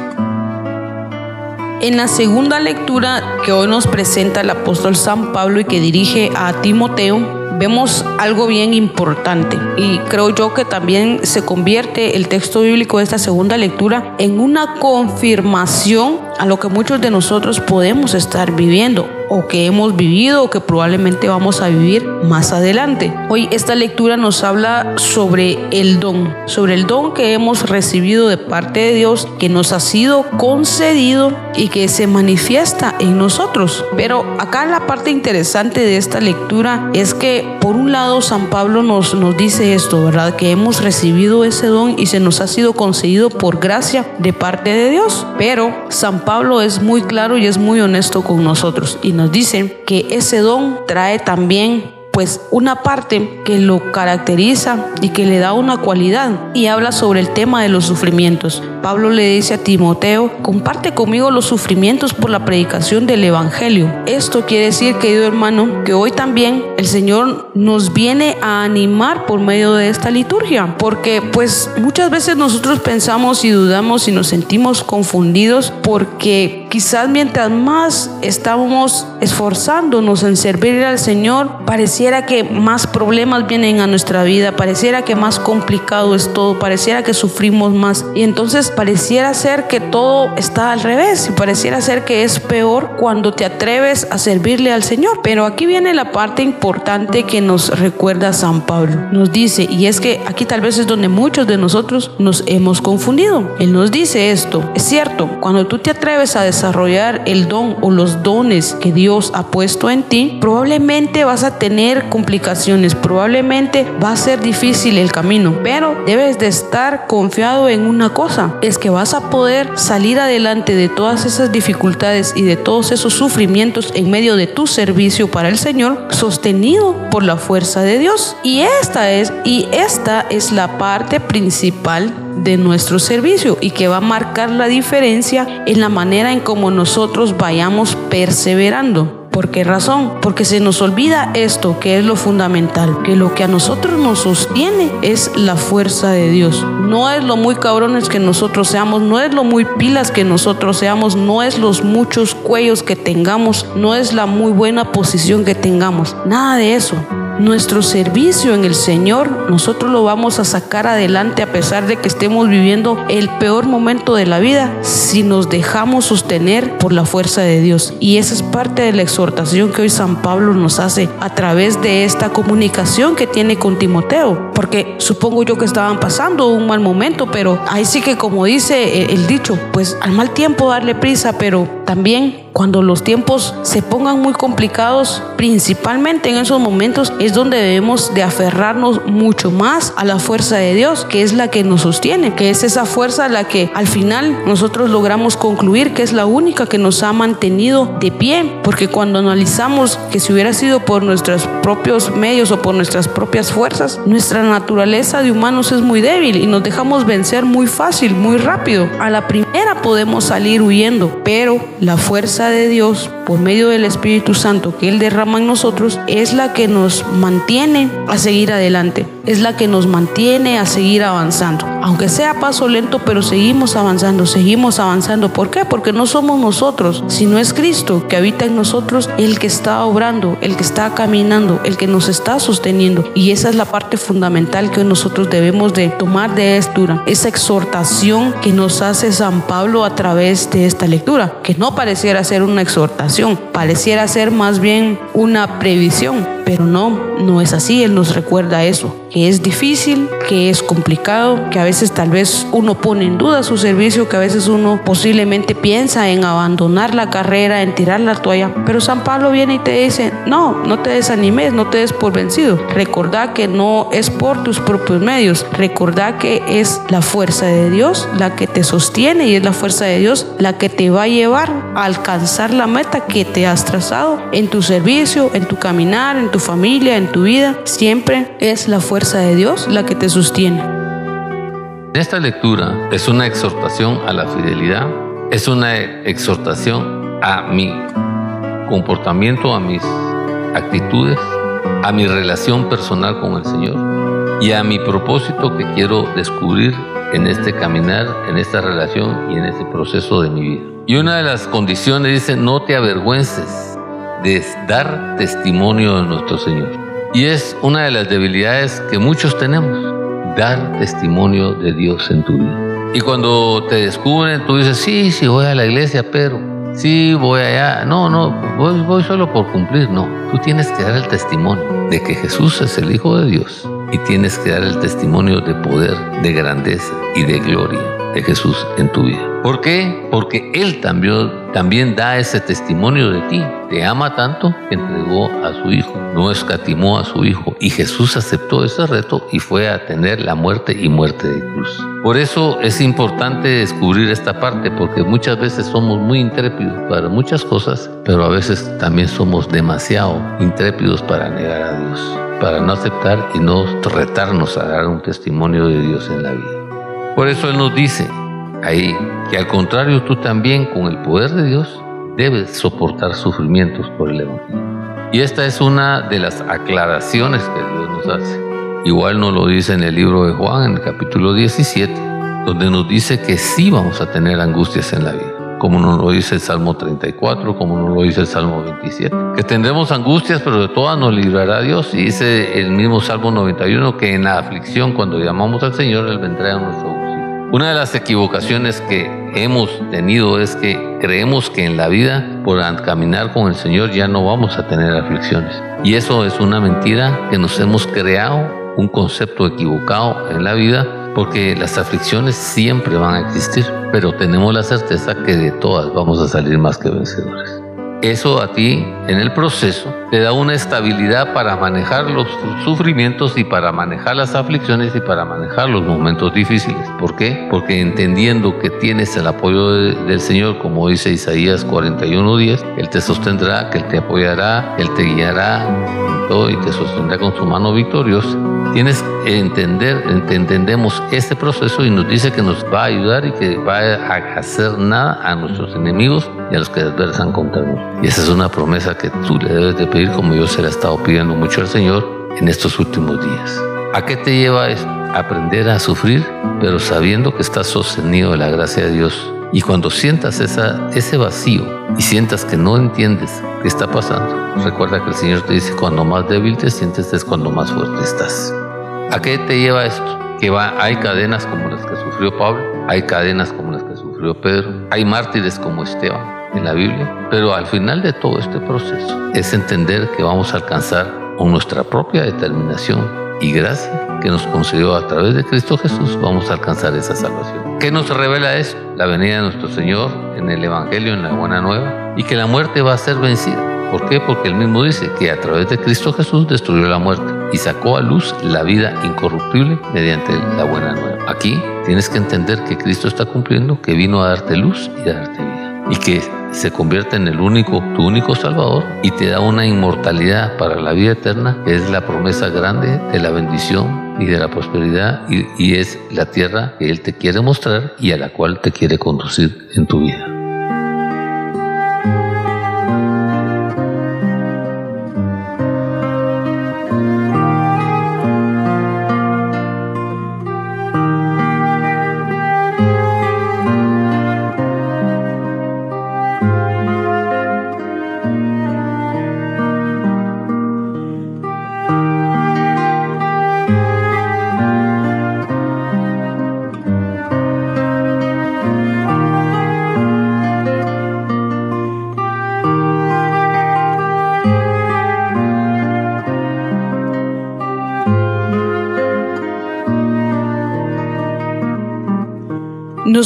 En la segunda lectura que hoy nos presenta el apóstol San Pablo y que dirige a Timoteo, vemos algo bien importante y creo yo que también se convierte el texto bíblico de esta segunda lectura en una confirmación a lo que muchos de nosotros podemos estar viviendo o que hemos vivido o que probablemente vamos a vivir más adelante. Hoy esta lectura nos habla sobre el don, sobre el don que hemos recibido de parte de Dios, que nos ha sido concedido y que se manifiesta en nosotros. Pero acá la parte interesante de esta lectura es que por un lado San Pablo nos, nos dice esto, ¿verdad? Que hemos recibido ese don y se nos ha sido concedido por gracia de parte de Dios. Pero San Pablo es muy claro y es muy honesto con nosotros nos dice que ese don trae también pues una parte que lo caracteriza y que le da una cualidad y habla sobre el tema de los sufrimientos. Pablo le dice a Timoteo, comparte conmigo los sufrimientos por la predicación del Evangelio. Esto quiere decir, querido hermano, que hoy también el Señor nos viene a animar por medio de esta liturgia, porque pues muchas veces nosotros pensamos y dudamos y nos sentimos confundidos porque quizás mientras más estamos esforzándonos en servir al Señor, parecía pareciera que más problemas vienen a nuestra vida, pareciera que más complicado es todo, pareciera que sufrimos más y entonces pareciera ser que todo está al revés y pareciera ser que es peor cuando te atreves a servirle al Señor. Pero aquí viene la parte importante que nos recuerda San Pablo. Nos dice, y es que aquí tal vez es donde muchos de nosotros nos hemos confundido. Él nos dice esto, es cierto, cuando tú te atreves a desarrollar el don o los dones que Dios ha puesto en ti, probablemente vas a tener complicaciones, probablemente va a ser difícil el camino, pero debes de estar confiado en una cosa, es que vas a poder salir adelante de todas esas dificultades y de todos esos sufrimientos en medio de tu servicio para el Señor, sostenido por la fuerza de Dios. Y esta es y esta es la parte principal de nuestro servicio y que va a marcar la diferencia en la manera en cómo nosotros vayamos perseverando. ¿Por qué razón? Porque se nos olvida esto, que es lo fundamental, que lo que a nosotros nos sostiene es la fuerza de Dios. No es lo muy cabrones que nosotros seamos, no es lo muy pilas que nosotros seamos, no es los muchos cuellos que tengamos, no es la muy buena posición que tengamos. Nada de eso. Nuestro servicio en el Señor, nosotros lo vamos a sacar adelante a pesar de que estemos viviendo el peor momento de la vida si nos dejamos sostener por la fuerza de Dios. Y esa es parte de la exhortación que hoy San Pablo nos hace a través de esta comunicación que tiene con Timoteo. Porque supongo yo que estaban pasando un mal momento, pero ahí sí que como dice el dicho, pues al mal tiempo darle prisa, pero también cuando los tiempos se pongan muy complicados, principalmente en esos momentos, es donde debemos de aferrarnos mucho más a la fuerza de Dios, que es la que nos sostiene, que es esa fuerza la que al final nosotros logramos concluir que es la única que nos ha mantenido de pie, porque cuando analizamos que si hubiera sido por nuestros propios medios o por nuestras propias fuerzas, nuestra naturaleza de humanos es muy débil y nos dejamos vencer muy fácil, muy rápido. A la primera podemos salir huyendo, pero la fuerza de Dios por medio del Espíritu Santo que Él derrama en nosotros es la que nos mantiene a seguir adelante, es la que nos mantiene a seguir avanzando. Aunque sea paso lento, pero seguimos avanzando, seguimos avanzando. ¿Por qué? Porque no somos nosotros, sino es Cristo que habita en nosotros, el que está obrando, el que está caminando, el que nos está sosteniendo. Y esa es la parte fundamental que nosotros debemos de tomar de esta, esa exhortación que nos hace San Pablo a través de esta lectura, que no pareciera ser una exhortación, pareciera ser más bien una previsión, pero no, no es así, Él nos recuerda eso, que es difícil, que es complicado, que a veces tal vez uno pone en duda su servicio, que a veces uno posiblemente piensa en abandonar la carrera, en tirar la toalla, pero San Pablo viene y te dice, no, no te desanimes, no te des por vencido, recordá que no es por tus propios medios, recordá que es la fuerza de Dios la que te sostiene y es la fuerza de Dios la que te va a llevar a alcanzar la meta que te has trazado en tu servicio, en tu caminar, en tu familia, en tu vida. Siempre es la fuerza de Dios la que te sostiene. Esta lectura es una exhortación a la fidelidad, es una exhortación a mi comportamiento, a mis actitudes, a mi relación personal con el Señor y a mi propósito que quiero descubrir en este caminar, en esta relación y en este proceso de mi vida. Y una de las condiciones dice, no te avergüences de dar testimonio de nuestro Señor. Y es una de las debilidades que muchos tenemos, dar testimonio de Dios en tu vida. Y cuando te descubren, tú dices, sí, sí, voy a la iglesia, pero sí, voy allá. No, no, voy, voy solo por cumplir. No, tú tienes que dar el testimonio de que Jesús es el Hijo de Dios y tienes que dar el testimonio de poder, de grandeza y de gloria de Jesús en tu vida. ¿Por qué? Porque Él también, da ese testimonio de ti. Te ama tanto que entregó a su Hijo, no escatimó a su Hijo. Y Jesús aceptó ese reto y fue a tener la muerte y muerte de cruz. Por eso es importante descubrir esta parte, porque muchas veces somos muy intrépidos para muchas cosas, pero a veces también somos demasiado intrépidos para negar a Dios, para no aceptar y no retarnos a dar un testimonio de Dios en la vida. Por eso Él nos dice ahí que al contrario tú también con el poder de Dios debes soportar sufrimientos por el Evangelio. Y esta es una de las aclaraciones que Dios nos hace. Igual nos lo dice en el libro de Juan, en el capítulo 17, donde nos dice que sí vamos a tener angustias en la vida como nos lo dice el Salmo 34, como nos lo dice el Salmo 27. Que tendremos angustias, pero de todas nos librará Dios. Y dice el mismo Salmo 91 que en la aflicción, cuando llamamos al Señor, Él vendrá a nuestro una de las equivocaciones que hemos tenido es que creemos que en la vida, por caminar con el Señor, ya no vamos a tener aflicciones. Y eso es una mentira que nos hemos creado, un concepto equivocado en la vida, porque las aflicciones siempre van a existir, pero tenemos la certeza que de todas vamos a salir más que vencedores. Eso a ti en el proceso te da una estabilidad para manejar los sufrimientos y para manejar las aflicciones y para manejar los momentos difíciles. ¿Por qué? Porque entendiendo que tienes el apoyo del Señor, como dice Isaías 41:10, Él te sostendrá, que Él te apoyará, Él te guiará todo y te sostendrá con su mano victoriosa. Tienes que entender, entendemos este proceso y nos dice que nos va a ayudar y que va a hacer nada a nuestros enemigos y a los que adversan contra nosotros. Y esa es una promesa que tú le debes de pedir como yo se la he estado pidiendo mucho al Señor en estos últimos días. ¿A qué te lleva esto? Aprender a sufrir, pero sabiendo que estás sostenido de la gracia de Dios. Y cuando sientas esa, ese vacío y sientas que no entiendes qué está pasando, recuerda que el Señor te dice, cuando más débil te sientes es cuando más fuerte estás. ¿A qué te lleva esto? Que va, hay cadenas como las que sufrió Pablo, hay cadenas como las que sufrió Pedro, hay mártires como Esteban en la Biblia, pero al final de todo este proceso es entender que vamos a alcanzar con nuestra propia determinación y gracia que nos concedió a través de Cristo Jesús, vamos a alcanzar esa salvación. ¿Qué nos revela esto? La venida de nuestro Señor en el Evangelio, en la Buena Nueva, y que la muerte va a ser vencida. ¿Por qué? Porque él mismo dice que a través de Cristo Jesús destruyó la muerte y sacó a luz la vida incorruptible mediante la buena nueva. Aquí tienes que entender que Cristo está cumpliendo, que vino a darte luz y a darte vida. Y que se convierte en el único, tu único Salvador y te da una inmortalidad para la vida eterna, que es la promesa grande de la bendición y de la prosperidad y, y es la tierra que Él te quiere mostrar y a la cual te quiere conducir en tu vida.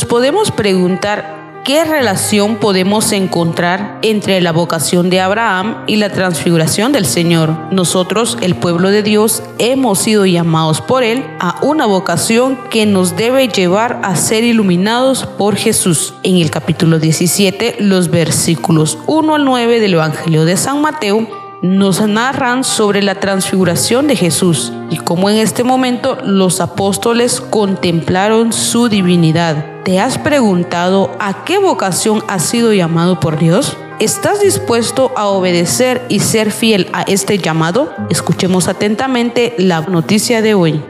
Podemos preguntar qué relación podemos encontrar entre la vocación de Abraham y la transfiguración del Señor. Nosotros, el pueblo de Dios, hemos sido llamados por Él a una vocación que nos debe llevar a ser iluminados por Jesús. En el capítulo 17, los versículos 1 al 9 del Evangelio de San Mateo, nos narran sobre la transfiguración de Jesús y cómo en este momento los apóstoles contemplaron su divinidad. ¿Te has preguntado a qué vocación has sido llamado por Dios? ¿Estás dispuesto a obedecer y ser fiel a este llamado? Escuchemos atentamente la noticia de hoy.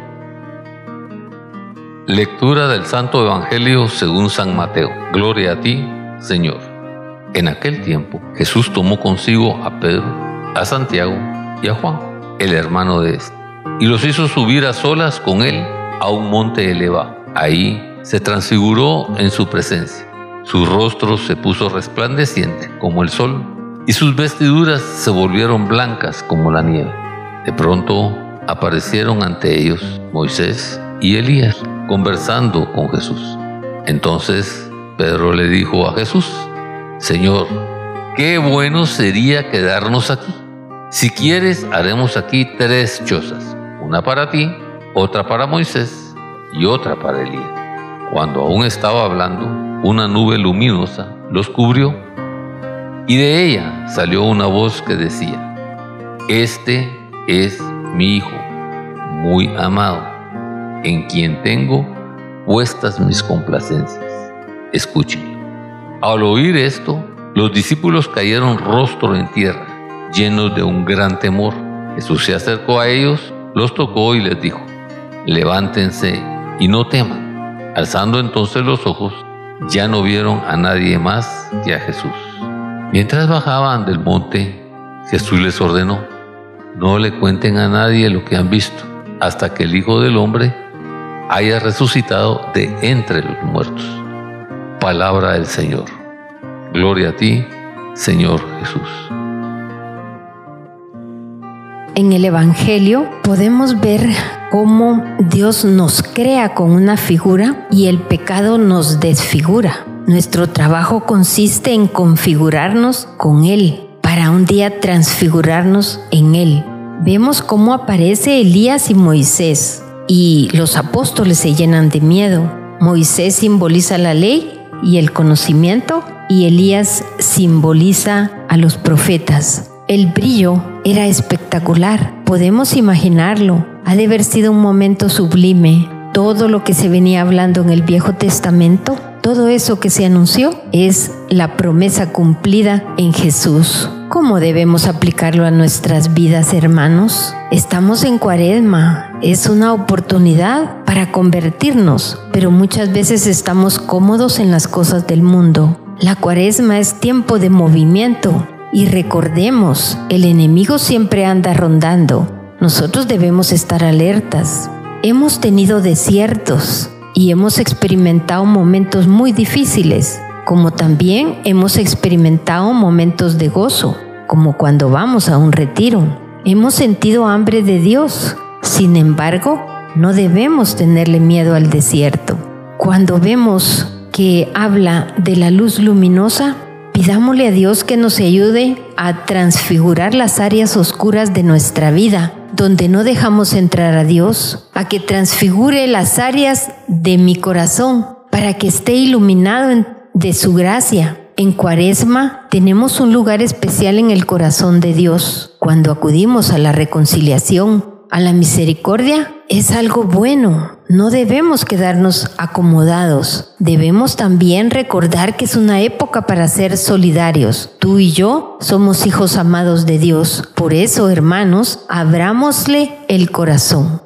Lectura del Santo Evangelio según San Mateo. Gloria a ti, Señor. En aquel tiempo Jesús tomó consigo a Pedro, a Santiago y a Juan, el hermano de este, y los hizo subir a solas con él a un monte elevado. Ahí se transfiguró en su presencia. Su rostro se puso resplandeciente como el sol y sus vestiduras se volvieron blancas como la nieve. De pronto aparecieron ante ellos Moisés y Elías conversando con Jesús. Entonces Pedro le dijo a Jesús, Señor, qué bueno sería quedarnos aquí. Si quieres, haremos aquí tres chozas, una para ti, otra para Moisés y otra para Elías. Cuando aún estaba hablando, una nube luminosa los cubrió y de ella salió una voz que decía, Este es mi Hijo, muy amado, en quien tengo puestas mis complacencias. Escúchenlo. Al oír esto, los discípulos cayeron rostro en tierra, llenos de un gran temor. Jesús se acercó a ellos, los tocó y les dijo, levántense y no teman. Alzando entonces los ojos, ya no vieron a nadie más que a Jesús. Mientras bajaban del monte, Jesús les ordenó, no le cuenten a nadie lo que han visto, hasta que el Hijo del Hombre haya resucitado de entre los muertos. Palabra del Señor. Gloria a ti, Señor Jesús. En el Evangelio podemos ver cómo Dios nos crea con una figura y el pecado nos desfigura. Nuestro trabajo consiste en configurarnos con Él para un día transfigurarnos en Él. Vemos cómo aparece Elías y Moisés y los apóstoles se llenan de miedo. Moisés simboliza la ley y el conocimiento y Elías simboliza a los profetas. El brillo era espectacular, podemos imaginarlo. Ha de haber sido un momento sublime. Todo lo que se venía hablando en el Viejo Testamento, todo eso que se anunció es la promesa cumplida en Jesús. ¿Cómo debemos aplicarlo a nuestras vidas, hermanos? Estamos en cuaresma, es una oportunidad para convertirnos, pero muchas veces estamos cómodos en las cosas del mundo. La cuaresma es tiempo de movimiento y recordemos, el enemigo siempre anda rondando. Nosotros debemos estar alertas. Hemos tenido desiertos y hemos experimentado momentos muy difíciles como también hemos experimentado momentos de gozo, como cuando vamos a un retiro. Hemos sentido hambre de Dios. Sin embargo, no debemos tenerle miedo al desierto. Cuando vemos que habla de la luz luminosa, pidámosle a Dios que nos ayude a transfigurar las áreas oscuras de nuestra vida, donde no dejamos entrar a Dios, a que transfigure las áreas de mi corazón para que esté iluminado de su gracia. En Cuaresma tenemos un lugar especial en el corazón de Dios. Cuando acudimos a la reconciliación, a la misericordia, es algo bueno. No debemos quedarnos acomodados. Debemos también recordar que es una época para ser solidarios. Tú y yo somos hijos amados de Dios. Por eso, hermanos, abrámosle el corazón.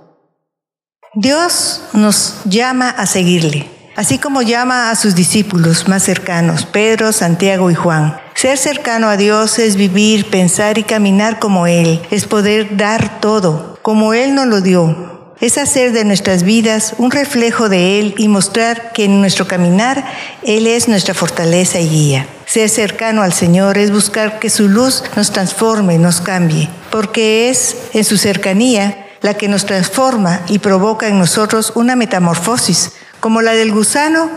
Dios nos llama a seguirle así como llama a sus discípulos más cercanos, Pedro, Santiago y Juan. Ser cercano a Dios es vivir, pensar y caminar como Él, es poder dar todo, como Él nos lo dio. Es hacer de nuestras vidas un reflejo de Él y mostrar que en nuestro caminar Él es nuestra fortaleza y guía. Ser cercano al Señor es buscar que su luz nos transforme, nos cambie, porque es en su cercanía la que nos transforma y provoca en nosotros una metamorfosis, como la del gusano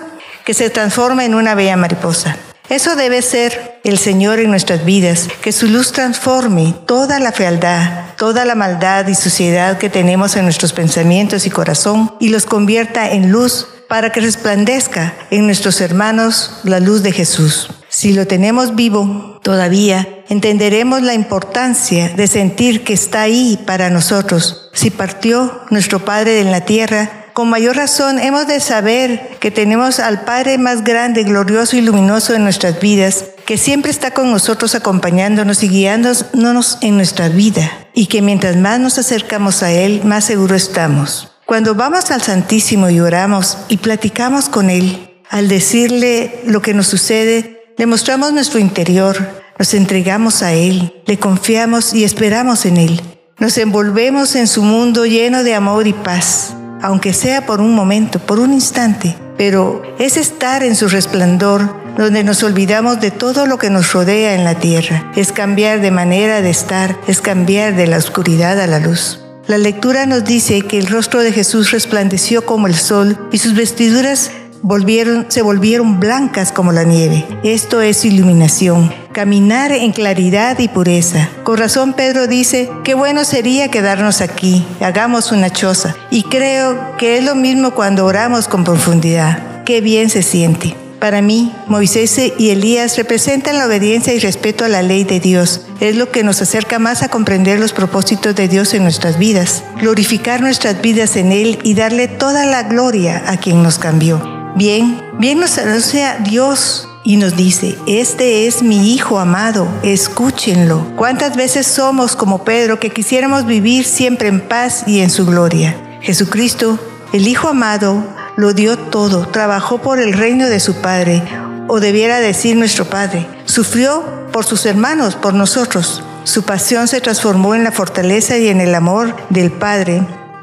que se transforma en una bella mariposa. Eso debe ser el Señor en nuestras vidas, que su luz transforme toda la fealdad, toda la maldad y suciedad que tenemos en nuestros pensamientos y corazón y los convierta en luz para que resplandezca en nuestros hermanos la luz de Jesús. Si lo tenemos vivo todavía, entenderemos la importancia de sentir que está ahí para nosotros. Si partió nuestro Padre en la tierra, con mayor razón hemos de saber que tenemos al Padre más grande, glorioso y luminoso en nuestras vidas, que siempre está con nosotros acompañándonos y guiándonos en nuestra vida, y que mientras más nos acercamos a Él, más seguro estamos. Cuando vamos al Santísimo y oramos y platicamos con Él, al decirle lo que nos sucede, le mostramos nuestro interior, nos entregamos a Él, le confiamos y esperamos en Él. Nos envolvemos en su mundo lleno de amor y paz aunque sea por un momento, por un instante, pero es estar en su resplandor donde nos olvidamos de todo lo que nos rodea en la tierra. Es cambiar de manera de estar, es cambiar de la oscuridad a la luz. La lectura nos dice que el rostro de Jesús resplandeció como el sol y sus vestiduras volvieron, se volvieron blancas como la nieve. Esto es iluminación, caminar en claridad y pureza. Con razón Pedro dice, qué bueno sería quedarnos aquí, hagamos una choza. Y creo que es lo mismo cuando oramos con profundidad. Qué bien se siente. Para mí, Moisés y Elías representan la obediencia y respeto a la ley de Dios. Es lo que nos acerca más a comprender los propósitos de Dios en nuestras vidas, glorificar nuestras vidas en Él y darle toda la gloria a quien nos cambió. Bien, bien nos anuncia Dios y nos dice, este es mi Hijo amado, escúchenlo. ¿Cuántas veces somos como Pedro que quisiéramos vivir siempre en paz y en su gloria? Jesucristo, el Hijo amado, lo dio todo, trabajó por el reino de su Padre, o debiera decir nuestro Padre, sufrió por sus hermanos, por nosotros. Su pasión se transformó en la fortaleza y en el amor del Padre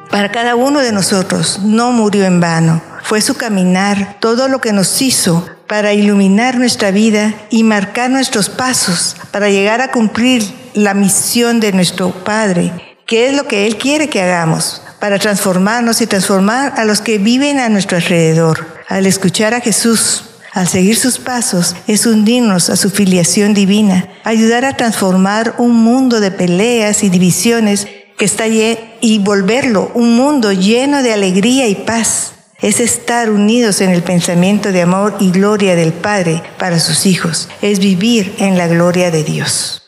para cada uno de nosotros. No murió en vano fue su caminar, todo lo que nos hizo para iluminar nuestra vida y marcar nuestros pasos para llegar a cumplir la misión de nuestro Padre, que es lo que Él quiere que hagamos, para transformarnos y transformar a los que viven a nuestro alrededor. Al escuchar a Jesús, al seguir sus pasos, es hundirnos a su filiación divina, ayudar a transformar un mundo de peleas y divisiones que está y volverlo un mundo lleno de alegría y paz es estar unidos en el pensamiento de amor y gloria del Padre para sus hijos, es vivir en la gloria de Dios.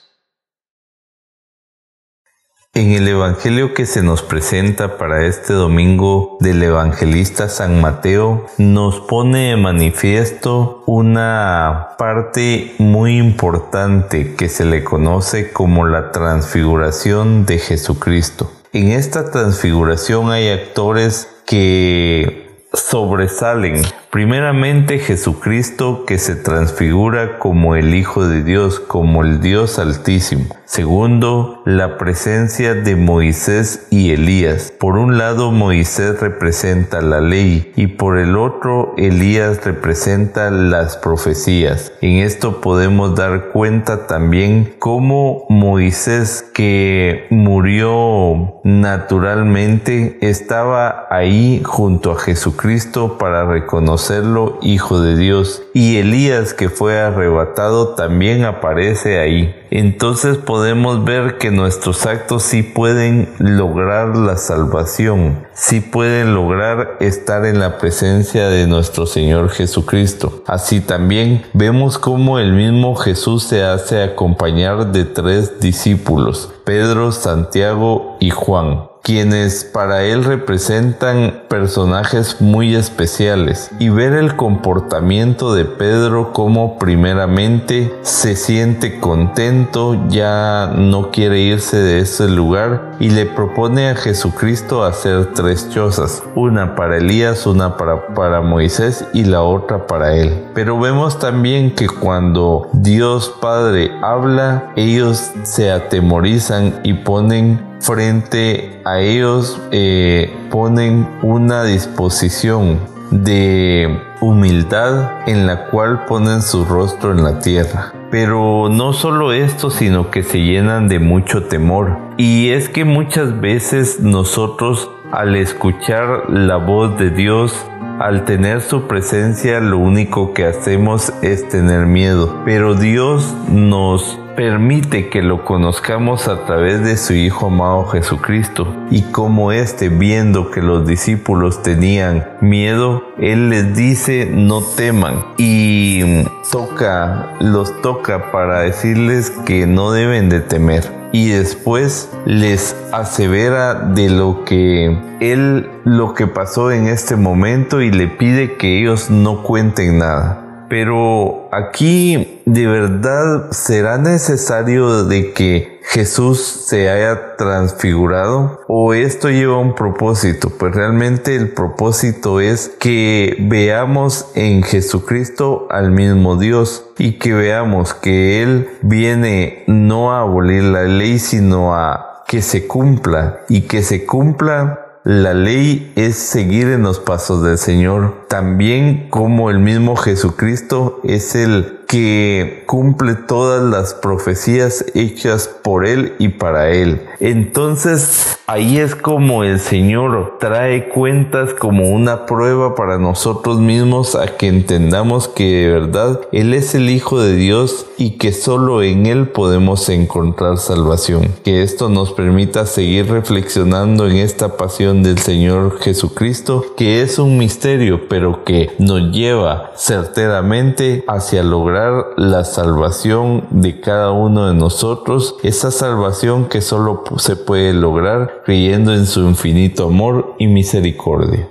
En el Evangelio que se nos presenta para este domingo del evangelista San Mateo nos pone de manifiesto una parte muy importante que se le conoce como la transfiguración de Jesucristo. En esta transfiguración hay actores que sobresalen Primeramente Jesucristo que se transfigura como el Hijo de Dios, como el Dios Altísimo. Segundo, la presencia de Moisés y Elías. Por un lado Moisés representa la ley y por el otro Elías representa las profecías. En esto podemos dar cuenta también cómo Moisés que murió naturalmente estaba ahí junto a Jesucristo para reconocer serlo hijo de Dios. Y Elías que fue arrebatado también aparece ahí. Entonces podemos ver que nuestros actos sí pueden lograr la salvación, sí pueden lograr estar en la presencia de nuestro Señor Jesucristo. Así también vemos cómo el mismo Jesús se hace acompañar de tres discípulos, Pedro, Santiago y Juan quienes para él representan personajes muy especiales y ver el comportamiento de Pedro como primeramente se siente contento, ya no quiere irse de ese lugar y le propone a Jesucristo hacer tres chozas, una para Elías, una para, para Moisés y la otra para él. Pero vemos también que cuando Dios Padre habla, ellos se atemorizan y ponen frente a ellos eh, ponen una disposición de humildad en la cual ponen su rostro en la tierra. Pero no solo esto, sino que se llenan de mucho temor. Y es que muchas veces nosotros al escuchar la voz de Dios, al tener su presencia, lo único que hacemos es tener miedo. Pero Dios nos permite que lo conozcamos a través de su Hijo amado Jesucristo. Y como éste, viendo que los discípulos tenían miedo, Él les dice no teman y toca, los toca para decirles que no deben de temer. Y después les asevera de lo que Él, lo que pasó en este momento y le pide que ellos no cuenten nada. Pero aquí de verdad será necesario de que Jesús se haya transfigurado o esto lleva un propósito. Pues realmente el propósito es que veamos en Jesucristo al mismo Dios y que veamos que Él viene no a abolir la ley sino a que se cumpla. Y que se cumpla la ley es seguir en los pasos del Señor, también como el mismo Jesucristo es el que cumple todas las profecías hechas por Él y para Él. Entonces ahí es como el Señor trae cuentas como una prueba para nosotros mismos a que entendamos que de verdad Él es el Hijo de Dios y que solo en Él podemos encontrar salvación. Que esto nos permita seguir reflexionando en esta pasión del Señor Jesucristo, que es un misterio, pero que nos lleva certeramente hacia lograr la salvación de cada uno de nosotros, esa salvación que solo se puede lograr creyendo en su infinito amor y misericordia.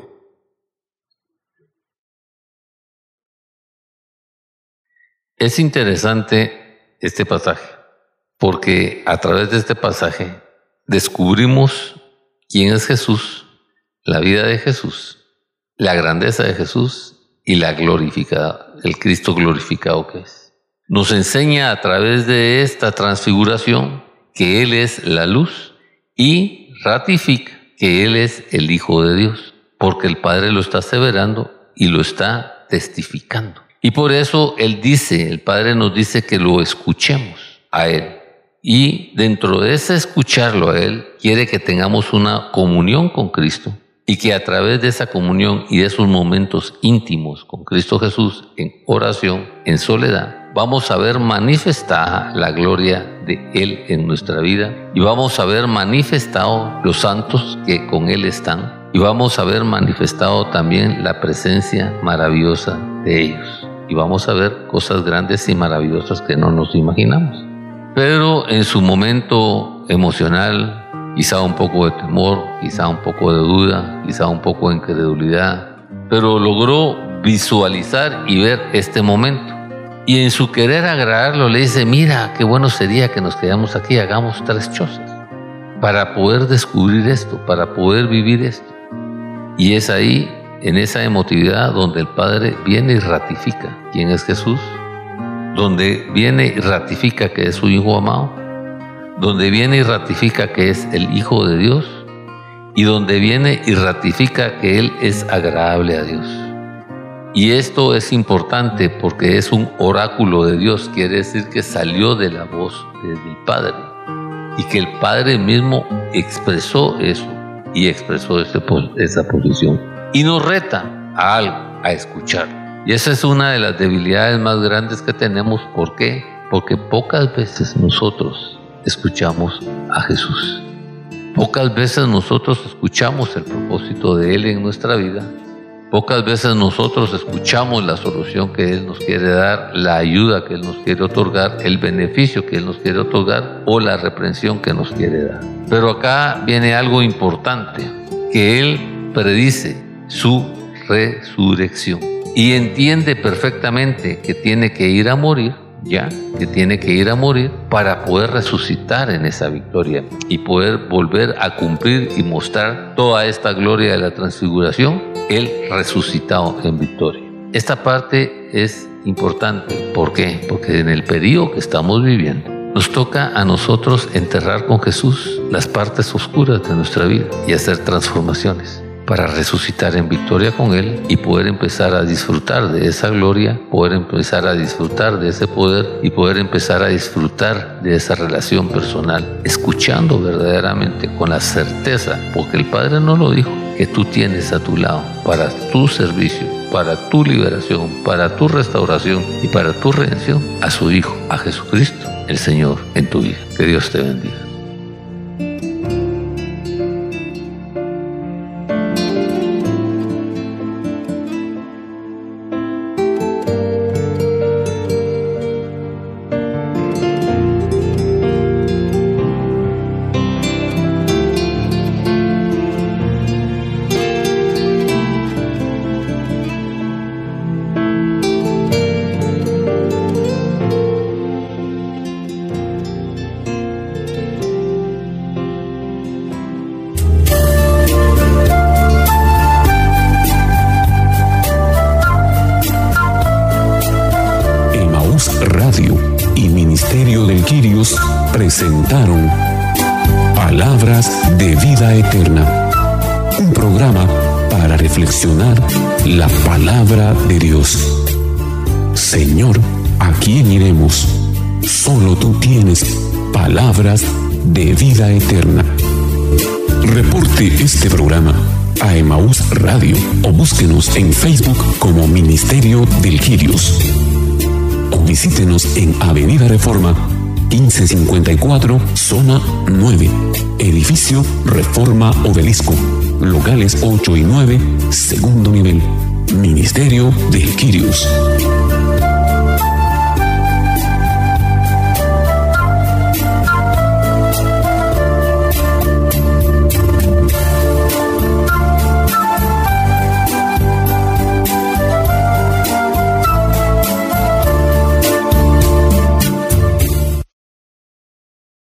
Es interesante este pasaje, porque a través de este pasaje descubrimos quién es Jesús, la vida de Jesús, la grandeza de Jesús y la glorificada, el Cristo glorificado que es. Nos enseña a través de esta transfiguración que Él es la luz y ratifica que Él es el Hijo de Dios, porque el Padre lo está aseverando y lo está testificando. Y por eso Él dice, el Padre nos dice que lo escuchemos a Él. Y dentro de ese escucharlo a Él, quiere que tengamos una comunión con Cristo y que a través de esa comunión y de esos momentos íntimos con Cristo Jesús en oración, en soledad, vamos a ver manifestada la gloria de Él en nuestra vida y vamos a ver manifestado los santos que con Él están y vamos a ver manifestado también la presencia maravillosa de ellos y vamos a ver cosas grandes y maravillosas que no nos imaginamos. Pedro en su momento emocional quizá un poco de temor, quizá un poco de duda, quizá un poco de incredulidad, pero logró visualizar y ver este momento. Y en su querer agradarlo le dice, mira, qué bueno sería que nos quedamos aquí, hagamos tres chozas, para poder descubrir esto, para poder vivir esto. Y es ahí, en esa emotividad, donde el Padre viene y ratifica quién es Jesús, donde viene y ratifica que es su Hijo amado, donde viene y ratifica que es el Hijo de Dios, y donde viene y ratifica que Él es agradable a Dios. Y esto es importante porque es un oráculo de Dios, quiere decir que salió de la voz del Padre y que el Padre mismo expresó eso y expresó esa posición. Y nos reta a algo, a escuchar. Y esa es una de las debilidades más grandes que tenemos. ¿Por qué? Porque pocas veces nosotros escuchamos a Jesús. Pocas veces nosotros escuchamos el propósito de Él en nuestra vida Pocas veces nosotros escuchamos la solución que Él nos quiere dar, la ayuda que Él nos quiere otorgar, el beneficio que Él nos quiere otorgar o la reprensión que nos quiere dar. Pero acá viene algo importante, que Él predice su resurrección y entiende perfectamente que tiene que ir a morir ya, que tiene que ir a morir para poder resucitar en esa victoria y poder volver a cumplir y mostrar toda esta gloria de la transfiguración, Él resucitado en victoria. Esta parte es importante. ¿Por qué? Porque en el periodo que estamos viviendo, nos toca a nosotros enterrar con Jesús las partes oscuras de nuestra vida y hacer transformaciones para resucitar en victoria con Él y poder empezar a disfrutar de esa gloria, poder empezar a disfrutar de ese poder y poder empezar a disfrutar de esa relación personal, escuchando verdaderamente con la certeza, porque el Padre no lo dijo, que tú tienes a tu lado para tu servicio, para tu liberación, para tu restauración y para tu redención a su Hijo, a Jesucristo, el Señor, en tu vida. Que Dios te bendiga. Palabras de vida eterna. Reporte este programa a Emaús Radio o búsquenos en Facebook como Ministerio del Quirios. O visítenos en Avenida Reforma 1554, zona 9. Edificio Reforma Obelisco. Locales 8 y 9, segundo nivel. Ministerio de Quirios.